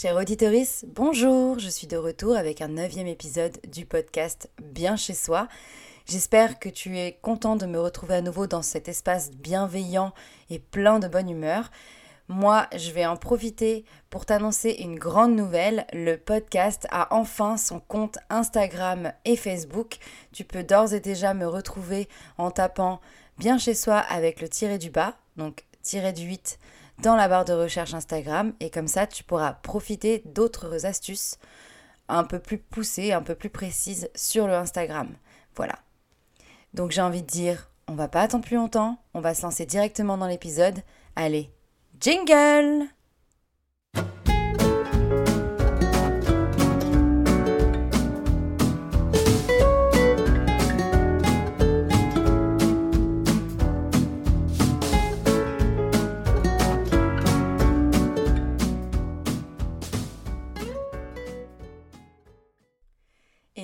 Chère auditorice, bonjour, je suis de retour avec un neuvième épisode du podcast Bien chez soi. J'espère que tu es content de me retrouver à nouveau dans cet espace bienveillant et plein de bonne humeur. Moi, je vais en profiter pour t'annoncer une grande nouvelle. Le podcast a enfin son compte Instagram et Facebook. Tu peux d'ores et déjà me retrouver en tapant bien chez soi avec le tiré du bas, donc tiré du 8 dans la barre de recherche Instagram. Et comme ça, tu pourras profiter d'autres astuces un peu plus poussées, un peu plus précises sur le Instagram. Voilà. Donc j'ai envie de dire, on va pas attendre plus longtemps, on va se lancer directement dans l'épisode. Allez, Jingle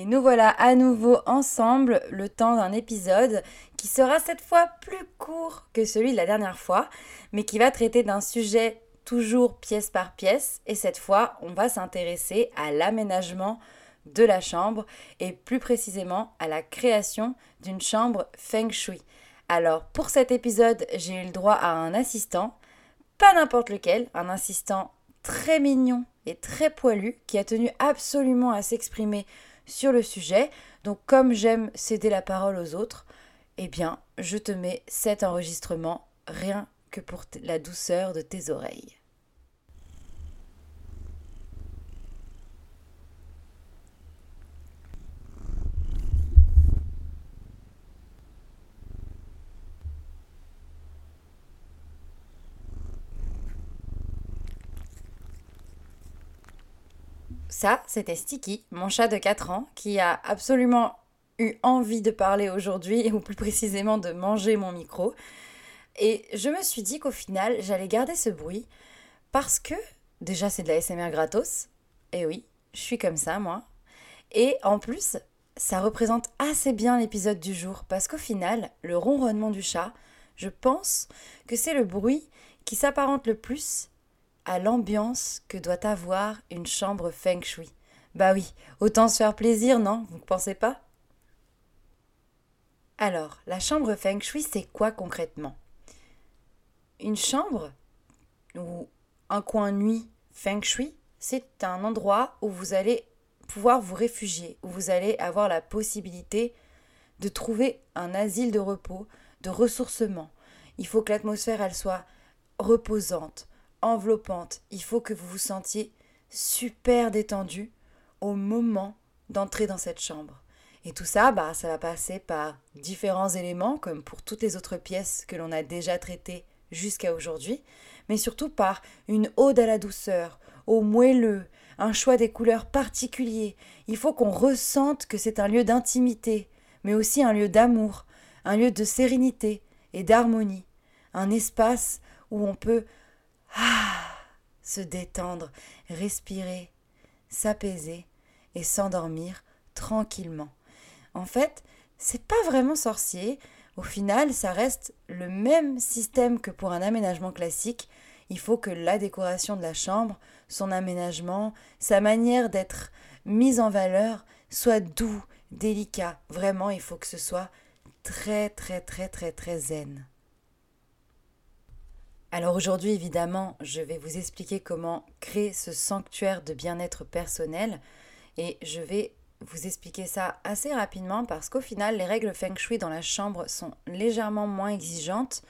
Nous voilà à nouveau ensemble le temps d'un épisode qui sera cette fois plus court que celui de la dernière fois, mais qui va traiter d'un sujet toujours pièce par pièce. Et cette fois, on va s'intéresser à l'aménagement de la chambre et plus précisément à la création d'une chambre feng shui. Alors pour cet épisode, j'ai eu le droit à un assistant, pas n'importe lequel, un assistant très mignon et très poilu qui a tenu absolument à s'exprimer sur le sujet. Donc comme j'aime céder la parole aux autres, eh bien, je te mets cet enregistrement rien que pour la douceur de tes oreilles. Ça, c'était Sticky, mon chat de 4 ans, qui a absolument eu envie de parler aujourd'hui, ou plus précisément de manger mon micro. Et je me suis dit qu'au final, j'allais garder ce bruit parce que, déjà, c'est de la SMR gratos. Et oui, je suis comme ça, moi. Et en plus, ça représente assez bien l'épisode du jour parce qu'au final, le ronronnement du chat, je pense que c'est le bruit qui s'apparente le plus à l'ambiance que doit avoir une chambre feng shui. Bah oui, autant se faire plaisir, non? Vous ne pensez pas? Alors, la chambre feng shui, c'est quoi concrètement? Une chambre ou un coin nuit feng shui, c'est un endroit où vous allez pouvoir vous réfugier, où vous allez avoir la possibilité de trouver un asile de repos, de ressourcement. Il faut que l'atmosphère elle soit reposante, enveloppante. Il faut que vous vous sentiez super détendu au moment d'entrer dans cette chambre. Et tout ça, bah, ça va passer par différents éléments, comme pour toutes les autres pièces que l'on a déjà traitées jusqu'à aujourd'hui, mais surtout par une ode à la douceur, au moelleux, un choix des couleurs particuliers. Il faut qu'on ressente que c'est un lieu d'intimité, mais aussi un lieu d'amour, un lieu de sérénité et d'harmonie, un espace où on peut ah, se détendre, respirer, s'apaiser et s'endormir tranquillement. En fait, c'est pas vraiment sorcier. Au final, ça reste le même système que pour un aménagement classique. Il faut que la décoration de la chambre, son aménagement, sa manière d'être mise en valeur soit doux, délicat. Vraiment, il faut que ce soit très très très très très zen. Alors aujourd'hui, évidemment, je vais vous expliquer comment créer ce sanctuaire de bien-être personnel et je vais vous expliquer ça assez rapidement parce qu'au final, les règles feng shui dans la chambre sont légèrement moins exigeantes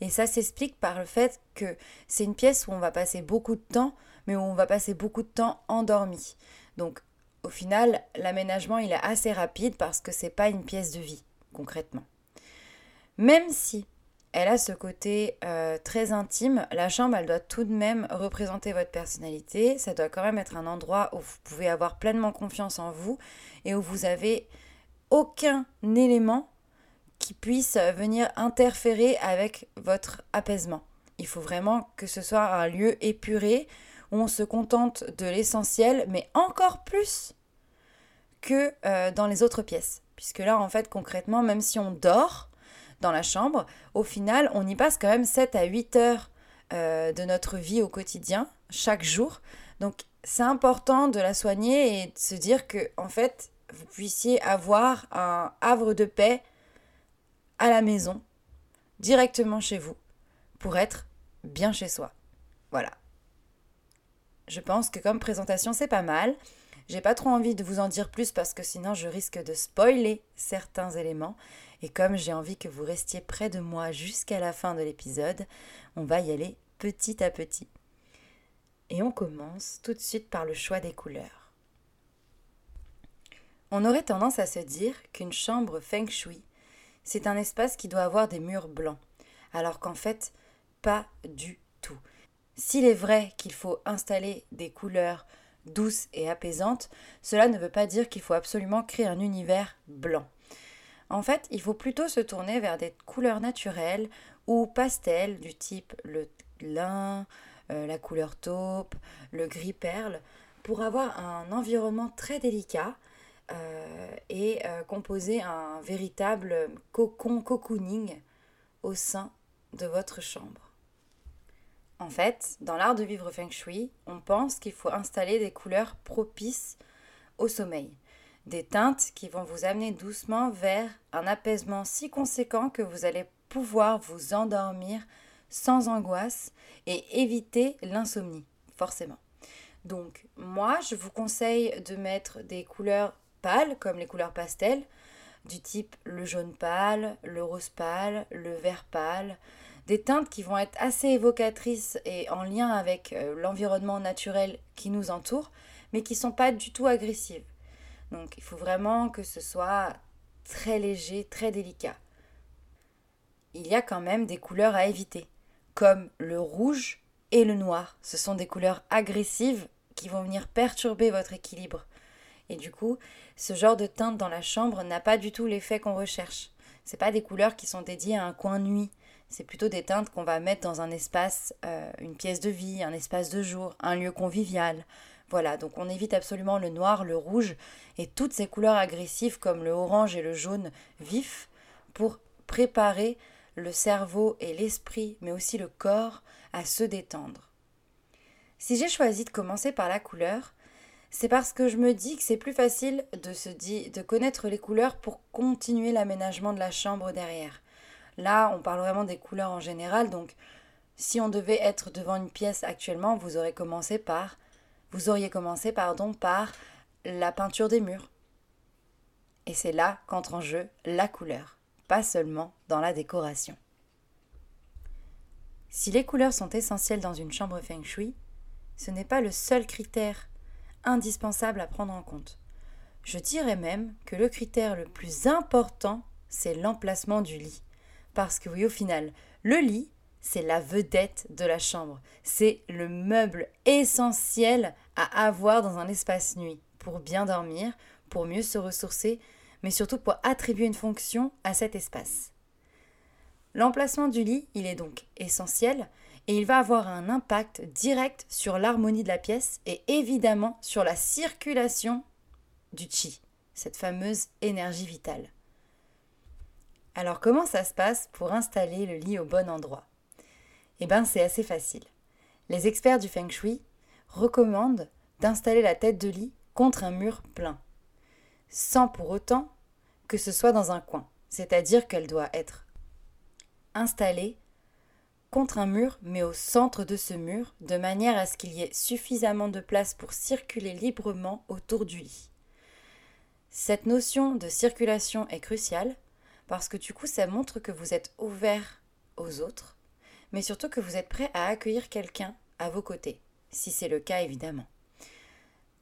et ça s'explique par le fait que c'est une pièce où on va passer beaucoup de temps, mais où on va passer beaucoup de temps endormi. Donc au final, l'aménagement il est assez rapide parce que c'est pas une pièce de vie concrètement. Même si elle a ce côté euh, très intime. La chambre, elle doit tout de même représenter votre personnalité. Ça doit quand même être un endroit où vous pouvez avoir pleinement confiance en vous et où vous avez aucun élément qui puisse venir interférer avec votre apaisement. Il faut vraiment que ce soit un lieu épuré où on se contente de l'essentiel, mais encore plus que euh, dans les autres pièces. Puisque là, en fait, concrètement, même si on dort, dans la chambre, au final, on y passe quand même 7 à 8 heures euh, de notre vie au quotidien, chaque jour. Donc c'est important de la soigner et de se dire que en fait, vous puissiez avoir un havre de paix à la maison, directement chez vous, pour être bien chez soi. Voilà. Je pense que comme présentation, c'est pas mal. J'ai pas trop envie de vous en dire plus parce que sinon je risque de spoiler certains éléments. Et comme j'ai envie que vous restiez près de moi jusqu'à la fin de l'épisode, on va y aller petit à petit. Et on commence tout de suite par le choix des couleurs. On aurait tendance à se dire qu'une chambre feng shui, c'est un espace qui doit avoir des murs blancs, alors qu'en fait, pas du tout. S'il est vrai qu'il faut installer des couleurs douces et apaisantes, cela ne veut pas dire qu'il faut absolument créer un univers blanc. En fait, il faut plutôt se tourner vers des couleurs naturelles ou pastels du type le lin, euh, la couleur taupe, le gris perle, pour avoir un environnement très délicat euh, et euh, composer un véritable cocon cocooning au sein de votre chambre. En fait, dans l'art de vivre feng shui, on pense qu'il faut installer des couleurs propices au sommeil, des teintes qui vont vous amener doucement vers un apaisement si conséquent que vous allez pouvoir vous endormir sans angoisse et éviter l'insomnie, forcément. Donc, moi, je vous conseille de mettre des couleurs pâles, comme les couleurs pastel, du type le jaune pâle, le rose pâle, le vert pâle, des teintes qui vont être assez évocatrices et en lien avec euh, l'environnement naturel qui nous entoure, mais qui ne sont pas du tout agressives. Donc il faut vraiment que ce soit très léger, très délicat. Il y a quand même des couleurs à éviter, comme le rouge et le noir. Ce sont des couleurs agressives qui vont venir perturber votre équilibre. Et du coup, ce genre de teinte dans la chambre n'a pas du tout l'effet qu'on recherche. Ce pas des couleurs qui sont dédiées à un coin nuit. C'est plutôt des teintes qu'on va mettre dans un espace, euh, une pièce de vie, un espace de jour, un lieu convivial. Voilà, donc on évite absolument le noir, le rouge et toutes ces couleurs agressives comme le orange et le jaune vif pour préparer le cerveau et l'esprit, mais aussi le corps, à se détendre. Si j'ai choisi de commencer par la couleur, c'est parce que je me dis que c'est plus facile de de connaître les couleurs pour continuer l'aménagement de la chambre derrière. Là, on parle vraiment des couleurs en général, donc si on devait être devant une pièce actuellement, vous aurez commencé par vous auriez commencé pardon par la peinture des murs. Et c'est là qu'entre en jeu la couleur, pas seulement dans la décoration. Si les couleurs sont essentielles dans une chambre feng shui, ce n'est pas le seul critère indispensable à prendre en compte. Je dirais même que le critère le plus important, c'est l'emplacement du lit. Parce que oui, au final, le lit, c'est la vedette de la chambre. C'est le meuble essentiel à avoir dans un espace nuit pour bien dormir, pour mieux se ressourcer, mais surtout pour attribuer une fonction à cet espace. L'emplacement du lit, il est donc essentiel et il va avoir un impact direct sur l'harmonie de la pièce et évidemment sur la circulation du chi, cette fameuse énergie vitale. Alors comment ça se passe pour installer le lit au bon endroit? Eh bien c'est assez facile. Les experts du feng shui recommandent d'installer la tête de lit contre un mur plein, sans pour autant que ce soit dans un coin, c'est-à-dire qu'elle doit être installée contre un mur, mais au centre de ce mur, de manière à ce qu'il y ait suffisamment de place pour circuler librement autour du lit. Cette notion de circulation est cruciale parce que du coup ça montre que vous êtes ouvert aux autres, mais surtout que vous êtes prêt à accueillir quelqu'un à vos côtés, si c'est le cas évidemment.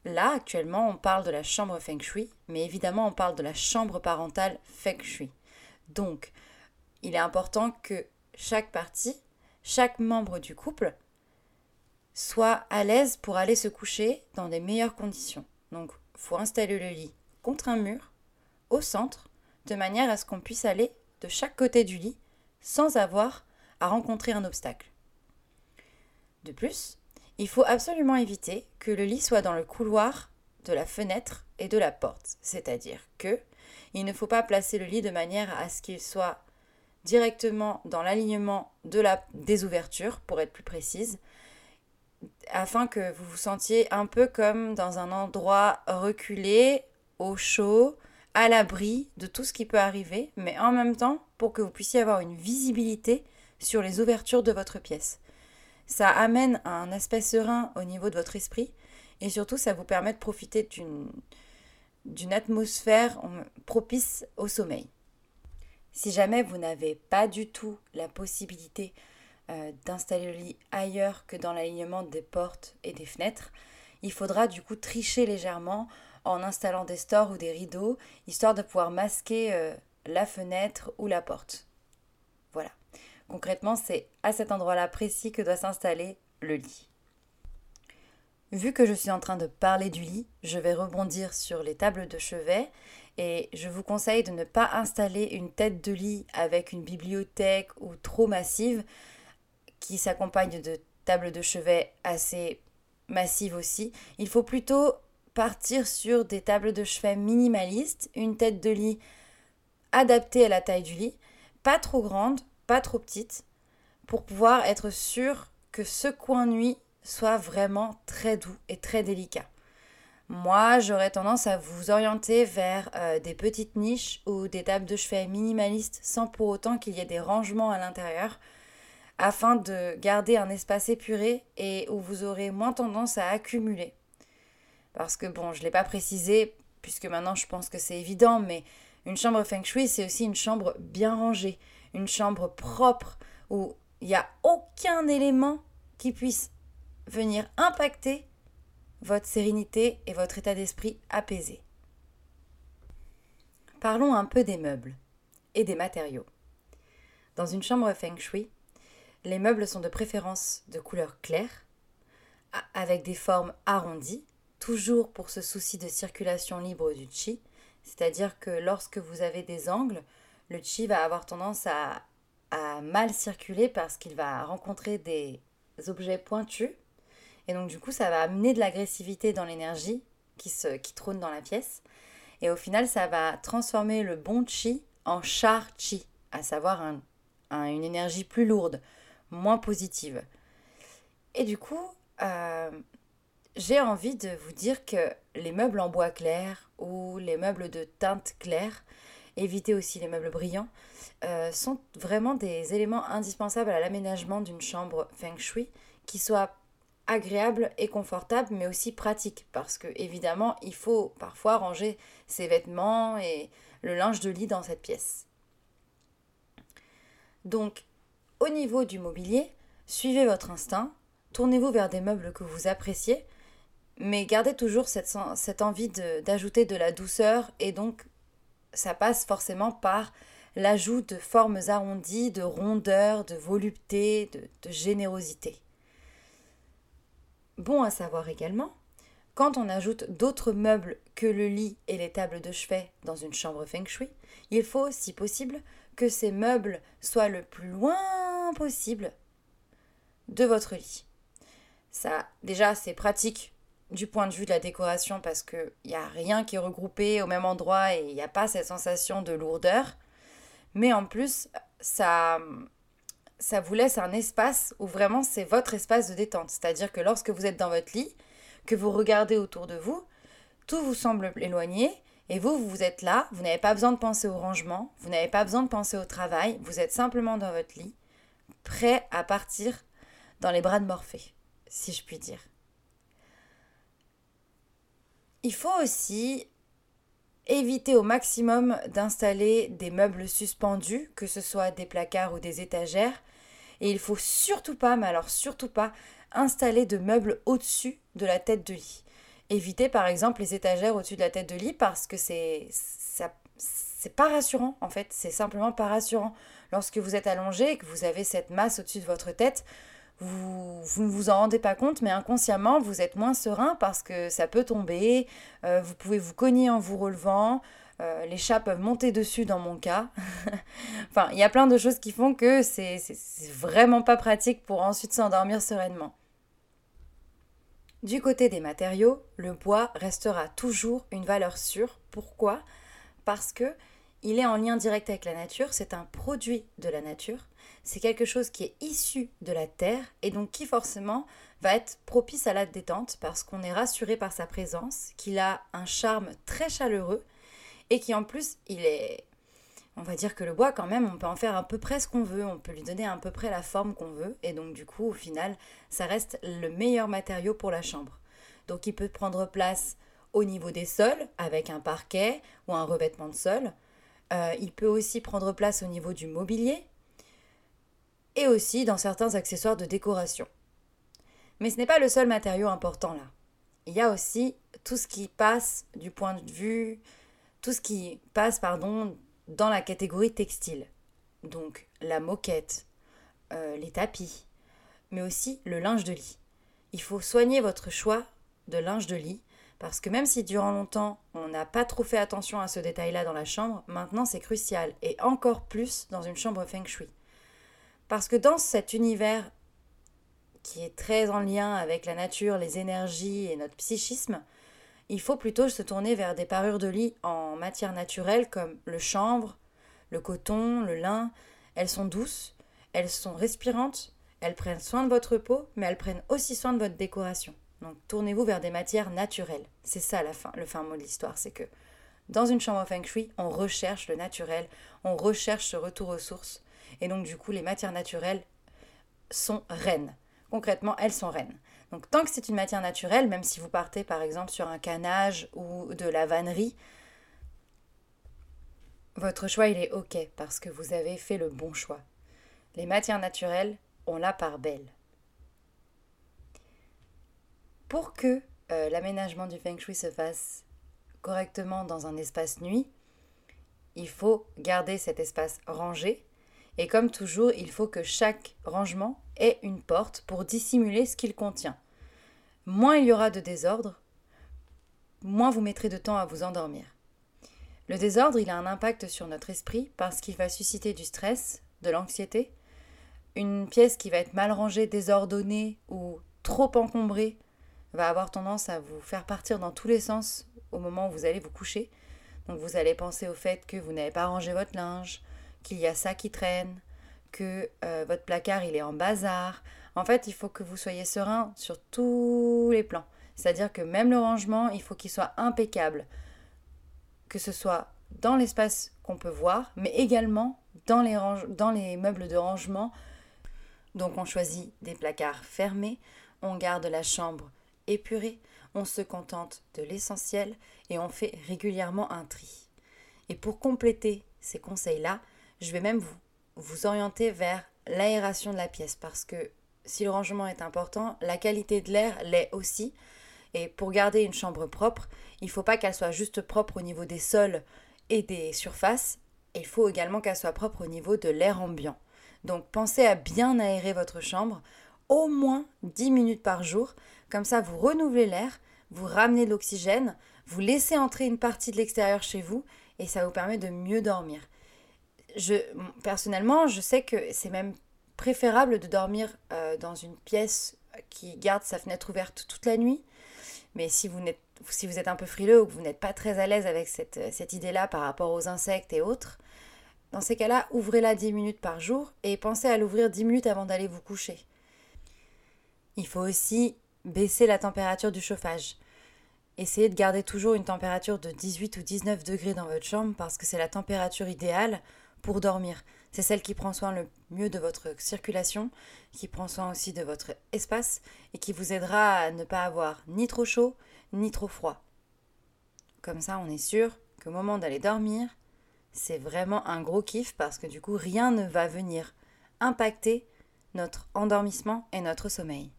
Là, actuellement, on parle de la chambre feng shui, mais évidemment, on parle de la chambre parentale feng shui. Donc, il est important que chaque partie, chaque membre du couple, soit à l'aise pour aller se coucher dans des meilleures conditions. Donc, il faut installer le lit contre un mur, au centre, de manière à ce qu'on puisse aller de chaque côté du lit sans avoir à rencontrer un obstacle. De plus, il faut absolument éviter que le lit soit dans le couloir de la fenêtre et de la porte, c'est-à-dire que il ne faut pas placer le lit de manière à ce qu'il soit directement dans l'alignement de la des ouvertures pour être plus précise afin que vous vous sentiez un peu comme dans un endroit reculé, au chaud, à l'abri de tout ce qui peut arriver, mais en même temps pour que vous puissiez avoir une visibilité sur les ouvertures de votre pièce. Ça amène un aspect serein au niveau de votre esprit et surtout ça vous permet de profiter d'une atmosphère propice au sommeil. Si jamais vous n'avez pas du tout la possibilité euh, d'installer le lit ailleurs que dans l'alignement des portes et des fenêtres, il faudra du coup tricher légèrement en installant des stores ou des rideaux, histoire de pouvoir masquer euh, la fenêtre ou la porte. Voilà. Concrètement, c'est à cet endroit-là précis que doit s'installer le lit. Vu que je suis en train de parler du lit, je vais rebondir sur les tables de chevet et je vous conseille de ne pas installer une tête de lit avec une bibliothèque ou trop massive qui s'accompagne de tables de chevet assez massives aussi. Il faut plutôt partir sur des tables de chevet minimalistes, une tête de lit adaptée à la taille du lit, pas trop grande, pas trop petite, pour pouvoir être sûr que ce coin nuit soit vraiment très doux et très délicat. Moi, j'aurais tendance à vous orienter vers euh, des petites niches ou des tables de chevet minimalistes sans pour autant qu'il y ait des rangements à l'intérieur afin de garder un espace épuré et où vous aurez moins tendance à accumuler. Parce que bon, je ne l'ai pas précisé puisque maintenant je pense que c'est évident, mais une chambre feng shui, c'est aussi une chambre bien rangée, une chambre propre où il n'y a aucun élément qui puisse venir impacter votre sérénité et votre état d'esprit apaisé. Parlons un peu des meubles et des matériaux. Dans une chambre feng shui, les meubles sont de préférence de couleur claire, avec des formes arrondies, toujours pour ce souci de circulation libre du chi, c'est-à-dire que lorsque vous avez des angles, le chi va avoir tendance à, mal circuler parce qu'il va rencontrer des objets pointus et donc, du coup, ça va amener de l'agressivité dans l'énergie qui trône dans la pièce. Et au final, ça va transformer le bon chi en char chi, à savoir une énergie plus lourde, moins positive. Et du coup, euh, j'ai envie de vous dire que les meubles en bois clair ou les meubles de teinte claire, évitez aussi les meubles brillants, euh, sont vraiment des éléments indispensables à l'aménagement d'une chambre feng shui qui soit agréable et confortable, mais aussi pratique, parce que évidemment, il faut parfois ranger ses vêtements et le linge de lit dans cette pièce. Donc, au niveau du mobilier, suivez votre instinct, tournez-vous vers des meubles que vous appréciez, mais gardez toujours cette envie d'ajouter de, la douceur, et donc ça passe forcément par l'ajout de formes arrondies, de rondeur, de volupté, de générosité. Bon à savoir également, quand on ajoute d'autres meubles que le lit et les tables de chevet dans une chambre feng shui, il faut, si possible, que ces meubles soient le plus loin possible de votre lit. Ça, déjà, c'est pratique du point de vue de la décoration parce qu'il n'y a rien qui est regroupé au même endroit et il n'y a pas cette sensation de lourdeur. Mais en plus, ça, ça vous laisse un espace où vraiment c'est votre espace de détente. C'est-à-dire que lorsque vous êtes dans votre lit, que vous regardez autour de vous, tout vous semble éloigné et vous, vous êtes là, vous n'avez pas besoin de penser au rangement, vous n'avez pas besoin de penser au travail, vous êtes simplement dans votre lit, prêt à partir dans les bras de Morphée, si je puis dire. Il faut aussi éviter au maximum d'installer des meubles suspendus, que ce soit des placards ou des étagères, et il faut surtout pas, mais alors surtout pas, installer de meubles au-dessus de la tête de lit. Évitez par exemple les étagères au-dessus de la tête de lit parce que c'est c'est pas rassurant en fait, c'est simplement pas rassurant. Lorsque vous êtes allongé et que vous avez cette masse au-dessus de votre tête, vous, vous, ne vous en rendez pas compte, mais inconsciemment, vous êtes moins serein parce que ça peut tomber, euh, vous pouvez vous cogner en vous relevant, euh, les chats peuvent monter dessus dans mon cas. enfin, il y a plein de choses qui font que c'est vraiment pas pratique pour ensuite s'endormir sereinement. Du côté des matériaux, le bois restera toujours une valeur sûre. Pourquoi? Parce que il est en lien direct avec la nature, c'est un produit de la nature, c'est quelque chose qui est issu de la terre et donc qui forcément va être propice à la détente parce qu'on est rassuré par sa présence, qu'il a un charme très chaleureux et qui en plus il est on va dire que le bois quand même on peut en faire à peu près ce qu'on veut, on peut lui donner à peu près la forme qu'on veut et donc du coup au final ça reste le meilleur matériau pour la chambre. Donc il peut prendre place au niveau des sols avec un parquet ou un revêtement de sol. Euh, il peut aussi prendre place au niveau du mobilier et aussi dans certains accessoires de décoration. Mais ce n'est pas le seul matériau important là. Il y a aussi tout ce qui passe du point de vue, tout ce qui passe pardon dans la catégorie textile. Donc la moquette, euh, les tapis, mais aussi le linge de lit. Il faut soigner votre choix de linge de lit parce que même si durant longtemps on n'a pas trop fait attention à ce détail-là dans la chambre, maintenant c'est crucial et encore plus dans une chambre feng shui. Parce que dans cet univers qui est très en lien avec la nature, les énergies et notre psychisme, il faut plutôt se tourner vers des parures de lit en matière naturelle comme le chanvre, le coton, le lin. Elles sont douces, elles sont respirantes, elles prennent soin de votre peau, mais elles prennent aussi soin de votre décoration. Donc tournez-vous vers des matières naturelles. C'est ça la fin, le fin mot de l'histoire, c'est que dans une chambre feng shui, on recherche le naturel, on recherche ce retour aux sources. Et donc du coup, les matières naturelles sont reines. Concrètement, elles sont reines. Donc tant que c'est une matière naturelle, même si vous partez par exemple sur un canage ou de la vannerie, votre choix il est ok parce que vous avez fait le bon choix. Les matières naturelles, on la part belle. Pour que euh, l'aménagement du feng shui se fasse correctement dans un espace nuit, il faut garder cet espace rangé. Et comme toujours, il faut que chaque rangement ait une porte pour dissimuler ce qu'il contient. Moins il y aura de désordre, moins vous mettrez de temps à vous endormir. Le désordre, il a un impact sur notre esprit parce qu'il va susciter du stress, de l'anxiété. Une pièce qui va être mal rangée, désordonnée ou trop encombrée va avoir tendance à vous faire partir dans tous les sens au moment où vous allez vous coucher. Donc vous allez penser au fait que vous n'avez pas rangé votre linge, qu'il y a ça qui traîne, que euh, votre placard il est en bazar. En fait, il faut que vous soyez serein sur tous les plans. C'est-à-dire que même le rangement, il faut qu'il soit impeccable. Que ce soit dans l'espace qu'on peut voir, mais également dans les, meubles de rangement. Donc on choisit des placards fermés, on garde la chambre épuré, on se contente de l'essentiel et on fait régulièrement un tri. Et pour compléter ces conseils-là, je vais même vous, vous orienter vers l'aération de la pièce parce que si le rangement est important, la qualité de l'air l'est aussi. Et pour garder une chambre propre, il ne faut pas qu'elle soit juste propre au niveau des sols et des surfaces, il faut également qu'elle soit propre au niveau de l'air ambiant. Donc pensez à bien aérer votre chambre au moins 10 minutes par jour comme ça, vous renouvelez l'air, vous ramenez de l'oxygène, vous laissez entrer une partie de l'extérieur chez vous et ça vous permet de mieux dormir. Je, personnellement, je sais que c'est même préférable de dormir euh, dans une pièce qui garde sa fenêtre ouverte toute la nuit. Mais si vous, êtes, un peu frileux ou que vous n'êtes pas très à l'aise avec cette, cette idée-là par rapport aux insectes et autres, dans ces cas-là, ouvrez-la 10 minutes par jour et pensez à l'ouvrir 10 minutes avant d'aller vous coucher. Il faut aussi baisser la température du chauffage. Essayez de garder toujours une température de 18 ou 19 degrés dans votre chambre parce que c'est la température idéale pour dormir. C'est celle qui prend soin le mieux de votre circulation, qui prend soin aussi de votre espace et qui vous aidera à ne pas avoir ni trop chaud ni trop froid. Comme ça, on est sûr qu'au moment d'aller dormir, c'est vraiment un gros kiff parce que du coup, rien ne va venir impacter notre endormissement et notre sommeil.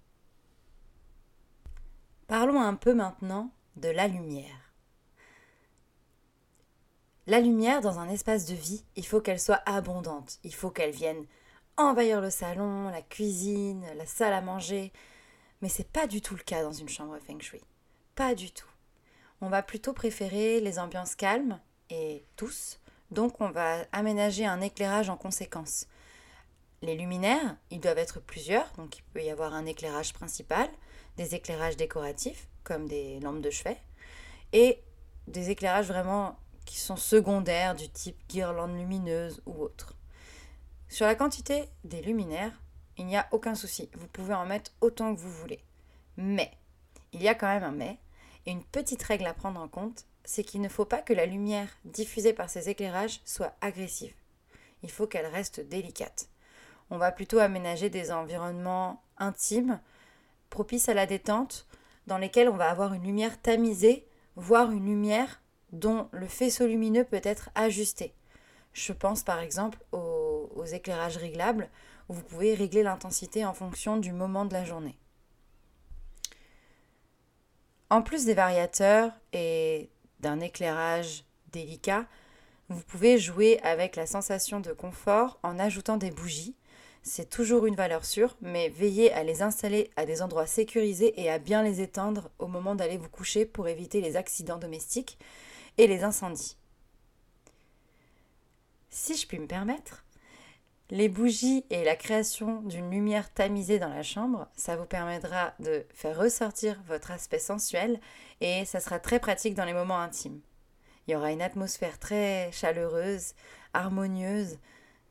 Parlons un peu maintenant de la lumière. La lumière dans un espace de vie, il faut qu'elle soit abondante, il faut qu'elle vienne envahir le salon, la cuisine, la salle à manger, mais c'est pas du tout le cas dans une chambre feng shui. Pas du tout. On va plutôt préférer les ambiances calmes et douces, donc on va aménager un éclairage en conséquence. Les luminaires, ils doivent être plusieurs, donc il peut y avoir un éclairage principal, des éclairages décoratifs, comme des lampes de chevet, et des éclairages vraiment qui sont secondaires, du type guirlande lumineuse ou autre. Sur la quantité des luminaires, il n'y a aucun souci. Vous pouvez en mettre autant que vous voulez. Mais, il y a quand même un mais, et une petite règle à prendre en compte, c'est qu'il ne faut pas que la lumière diffusée par ces éclairages soit agressive. Il faut qu'elle reste délicate. On va plutôt aménager des environnements intimes, propices à la détente, dans lesquels on va avoir une lumière tamisée, voire une lumière dont le faisceau lumineux peut être ajusté. Je pense par exemple aux, éclairages réglables, où vous pouvez régler l'intensité en fonction du moment de la journée. En plus des variateurs et d'un éclairage délicat, vous pouvez jouer avec la sensation de confort en ajoutant des bougies. C'est toujours une valeur sûre, mais veillez à les installer à des endroits sécurisés et à bien les éteindre au moment d'aller vous coucher pour éviter les accidents domestiques et les incendies. Si je puis me permettre, les bougies et la création d'une lumière tamisée dans la chambre, ça vous permettra de faire ressortir votre aspect sensuel et ça sera très pratique dans les moments intimes. Il y aura une atmosphère très chaleureuse, harmonieuse,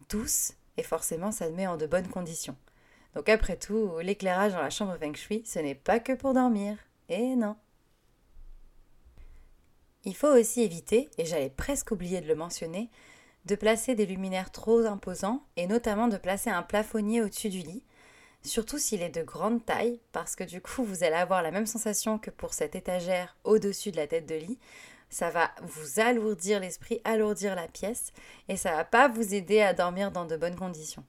douce et forcément ça met en de bonnes conditions. Donc après tout, l'éclairage dans la chambre Feng Shui, ce n'est pas que pour dormir. Et non. Il faut aussi éviter, et j'allais presque oublier de le mentionner, de placer des luminaires trop imposants et notamment de placer un plafonnier au-dessus du lit, surtout s'il est de grande taille, parce que du coup vous allez avoir la même sensation que pour cette étagère au-dessus de la tête de lit. Ça va vous alourdir l'esprit, alourdir la pièce, et ça va pas vous aider à dormir dans de bonnes conditions.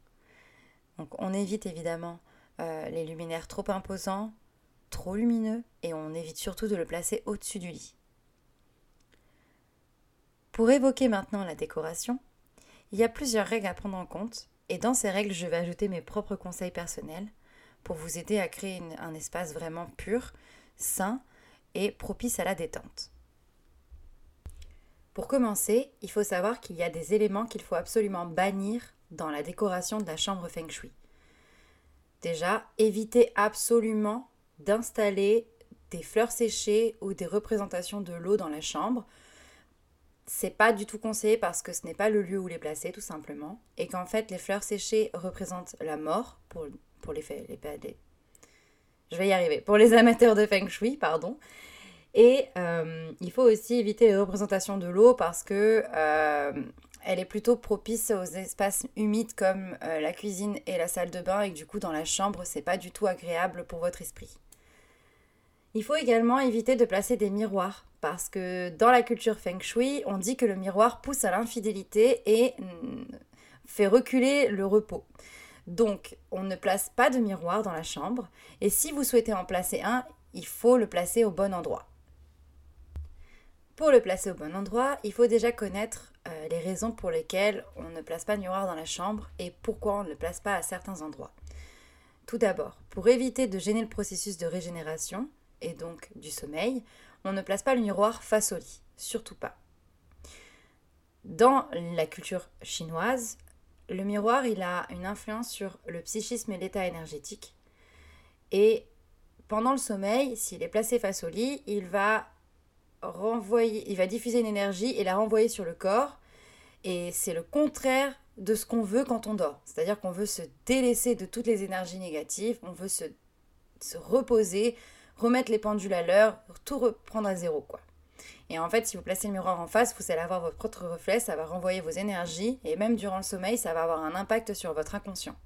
Donc on évite évidemment euh, les luminaires trop imposants, trop lumineux, et on évite surtout de le placer au-dessus du lit. Pour évoquer maintenant la décoration, il y a plusieurs règles à prendre en compte, et dans ces règles, je vais ajouter mes propres conseils personnels pour vous aider à créer un espace vraiment pur, sain et propice à la détente. Pour commencer, il faut savoir qu'il y a des éléments qu'il faut absolument bannir dans la décoration de la chambre feng shui. Déjà, évitez absolument d'installer des fleurs séchées ou des représentations de l'eau dans la chambre c'est pas du tout conseillé parce que ce n'est pas le lieu où les placer, tout simplement. Et qu'en fait, les fleurs séchées représentent la mort pour, pour les, les, Je vais y arriver. Pour les amateurs de Feng Shui, pardon. Et euh, il faut aussi éviter les représentations de l'eau parce que euh, elle est plutôt propice aux espaces humides comme euh, la cuisine et la salle de bain et que du coup dans la chambre c'est pas du tout agréable pour votre esprit. Il faut également éviter de placer des miroirs parce que dans la culture feng shui, on dit que le miroir pousse à l'infidélité et mm, fait reculer le repos. Donc, on ne place pas de miroir dans la chambre et si vous souhaitez en placer un, il faut le placer au bon endroit. Pour le placer au bon endroit, il faut déjà connaître euh, les raisons pour lesquelles on ne place pas de miroir dans la chambre et pourquoi on ne le place pas à certains endroits. Tout d'abord, pour éviter de gêner le processus de régénération et donc du sommeil, on ne place pas le miroir face au lit, surtout pas. Dans la culture chinoise, le miroir, il a une influence sur le psychisme et l'état énergétique. Et pendant le sommeil, s'il est placé face au lit, il va renvoyer, il va diffuser une énergie et la renvoyer sur le corps. Et c'est le contraire de ce qu'on veut quand on dort. C'est-à-dire qu'on veut se délaisser de toutes les énergies négatives, on veut se, se reposer, remettre les pendules à l'heure, tout reprendre à zéro, quoi. Et en fait, si vous placez le miroir en face, vous allez avoir votre propre reflet, ça va renvoyer vos énergies, et même durant le sommeil, ça va avoir un impact sur votre inconscient.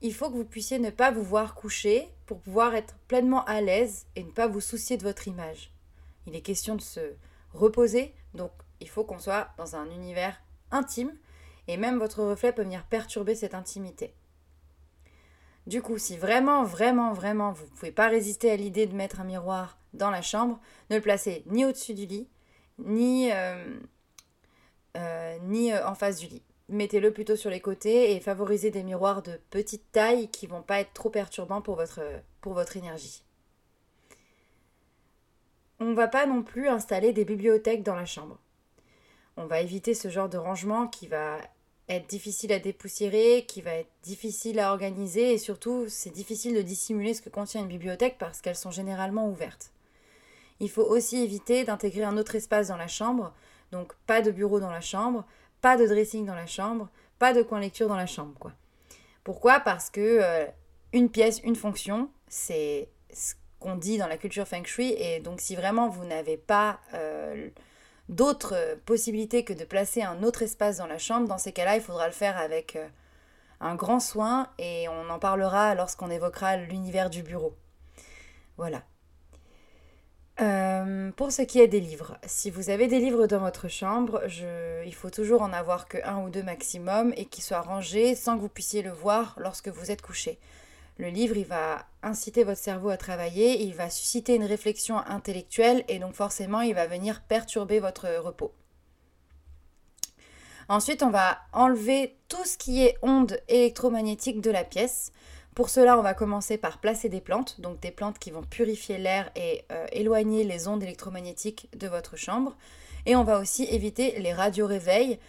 Il faut que vous puissiez ne pas vous voir coucher pour pouvoir être pleinement à l'aise et ne pas vous soucier de votre image. Il est question de se reposer, donc il faut qu'on soit dans un univers intime, et même votre reflet peut venir perturber cette intimité. Du coup, si vraiment, vraiment, vraiment, vous ne pouvez pas résister à l'idée de mettre un miroir dans la chambre, ne le placez ni au-dessus du lit, ni, euh, euh, ni euh, en face du lit. Mettez-le plutôt sur les côtés et favorisez des miroirs de petite taille qui ne vont pas être trop perturbants pour votre, pour votre énergie. On ne va pas non plus installer des bibliothèques dans la chambre. On va éviter ce genre de rangement qui va être difficile à dépoussiérer, qui va être difficile à organiser et surtout c'est difficile de dissimuler ce que contient une bibliothèque parce qu'elles sont généralement ouvertes. Il faut aussi éviter d'intégrer un autre espace dans la chambre, donc pas de bureau dans la chambre, pas de dressing dans la chambre, pas de coin lecture dans la chambre, quoi. Pourquoi? Parce que euh, une pièce, une fonction, c'est ce qu'on dit dans la culture feng shui. Et donc, si vraiment vous n'avez pas euh, d'autres possibilités que de placer un autre espace dans la chambre, dans ces cas-là, il faudra le faire avec euh, un grand soin et on en parlera lorsqu'on évoquera l'univers du bureau. Voilà. Euh, pour ce qui est des livres, si vous avez des livres dans votre chambre, il faut toujours en avoir que un ou deux maximum et qu'ils soient rangés sans que vous puissiez le voir lorsque vous êtes couché. Le livre, il va inciter votre cerveau à travailler, il va susciter une réflexion intellectuelle et donc forcément, il va venir perturber votre repos. Ensuite, on va enlever tout ce qui est ondes électromagnétiques de la pièce. Pour cela, on va commencer par placer des plantes, donc des plantes qui vont purifier l'air et euh, éloigner les ondes électromagnétiques de votre chambre. Et on va aussi éviter les radios réveils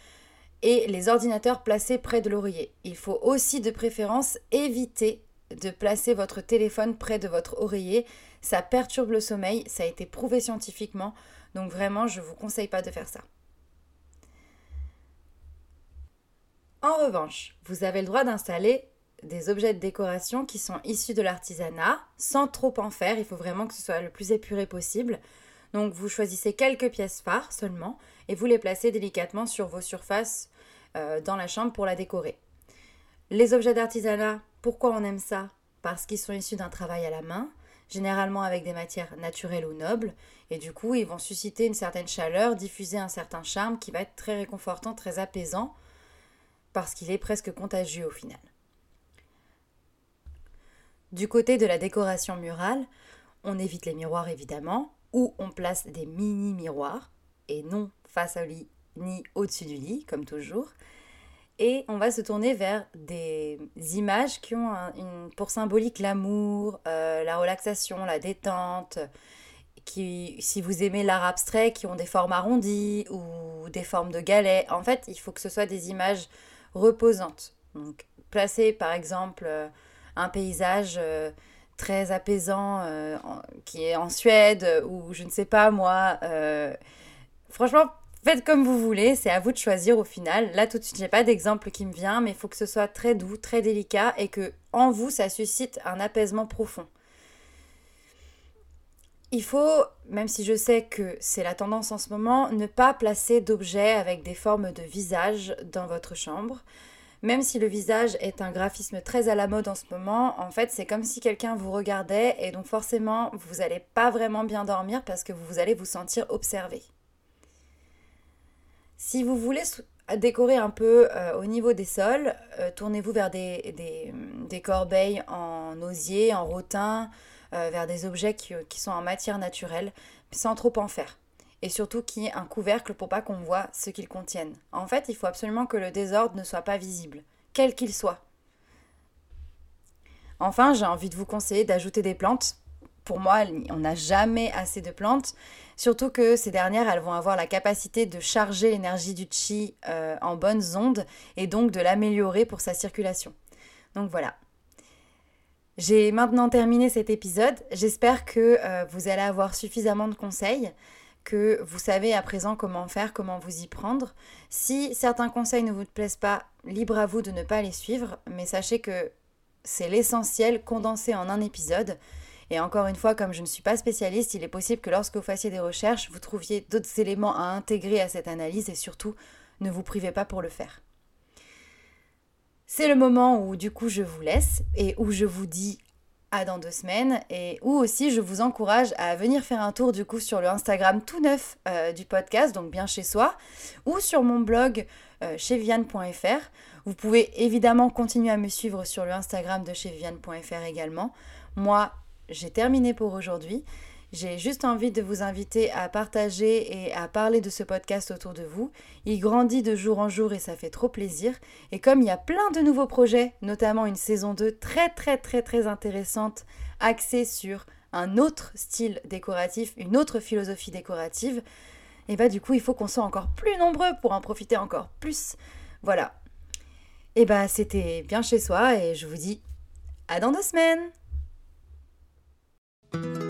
et les ordinateurs placés près de l'oreiller. Il faut aussi de préférence éviter de placer votre téléphone près de votre oreiller. Ça perturbe le sommeil, ça a été prouvé scientifiquement, donc vraiment je ne vous conseille pas de faire ça. En revanche, vous avez le droit d'installer des objets de décoration qui sont issus de l'artisanat, sans trop en faire, il faut vraiment que ce soit le plus épuré possible. Donc vous choisissez quelques pièces phares seulement et vous les placez délicatement sur vos surfaces euh, dans la chambre pour la décorer. Les objets d'artisanat, pourquoi on aime ça? Parce qu'ils sont issus d'un travail à la main, généralement avec des matières naturelles ou nobles, et du coup ils vont susciter une certaine chaleur, diffuser un certain charme qui va être très réconfortant, très apaisant, parce qu'il est presque contagieux au final. Du côté de la décoration murale, on évite les miroirs évidemment, ou on place des mini miroirs, et non face au lit ni au-dessus du lit, comme toujours. Et on va se tourner vers des images qui ont une, pour symbolique l'amour, euh, la relaxation, la détente, qui, si vous aimez l'art abstrait, qui ont des formes arrondies ou des formes de galets. En fait, il faut que ce soit des images reposantes. Donc, placer par exemple euh, un paysage euh, très apaisant qui est en Suède ou je ne sais pas moi. Franchement, faites comme vous voulez, c'est à vous de choisir au final. Là tout de suite, j'ai pas d'exemple qui me vient, mais il faut que ce soit très doux, très délicat et que en vous ça suscite un apaisement profond. Il faut, même si je sais que c'est la tendance en ce moment, ne pas placer d'objets avec des formes de visage dans votre chambre. Même si le visage est un graphisme très à la mode en ce moment, en fait, c'est comme si quelqu'un vous regardait et donc forcément, vous n'allez pas vraiment bien dormir parce que vous allez vous sentir observé. Si vous voulez décorer un peu euh, au niveau des sols, euh, tournez-vous vers des, corbeilles en osier, en rotin, euh, vers des objets qui, qui sont en matière naturelle, sans trop en faire et surtout qu'il y ait un couvercle pour pas qu'on voit ce qu'ils contiennent. En fait, il faut absolument que le désordre ne soit pas visible, quel qu'il soit. Enfin, j'ai envie de vous conseiller d'ajouter des plantes. Pour moi, on n'a jamais assez de plantes, surtout que ces dernières, elles vont avoir la capacité de charger l'énergie du chi euh, en bonnes ondes et donc de l'améliorer pour sa circulation. Donc voilà. J'ai maintenant terminé cet épisode. J'espère que euh, vous allez avoir suffisamment de conseils que vous savez à présent comment faire, comment vous y prendre. Si certains conseils ne vous plaisent pas, libre à vous de ne pas les suivre, mais sachez que c'est l'essentiel condensé en un épisode. Et encore une fois, comme je ne suis pas spécialiste, il est possible que lorsque vous fassiez des recherches, vous trouviez d'autres éléments à intégrer à cette analyse et surtout, ne vous privez pas pour le faire. C'est le moment où du coup je vous laisse et où je vous dis à dans deux semaines et où aussi je vous encourage à venir faire un tour du coup sur le Instagram tout neuf euh, du podcast, donc bien chez soi, ou sur mon blog euh, chez viviane.fr. Vous pouvez évidemment continuer à me suivre sur le Instagram de chez viviane.fr également. Moi, j'ai terminé pour aujourd'hui. J'ai juste envie de vous inviter à partager et à parler de ce podcast autour de vous. Il grandit de jour en jour et ça fait trop plaisir. Et comme il y a plein de nouveaux projets, notamment une saison 2 très très très très intéressante axée sur un autre style décoratif, une autre philosophie décorative, et bah du coup il faut qu'on soit encore plus nombreux pour en profiter encore plus. Voilà. Et bah c'était bien chez soi et je vous dis à dans deux semaines Thank you.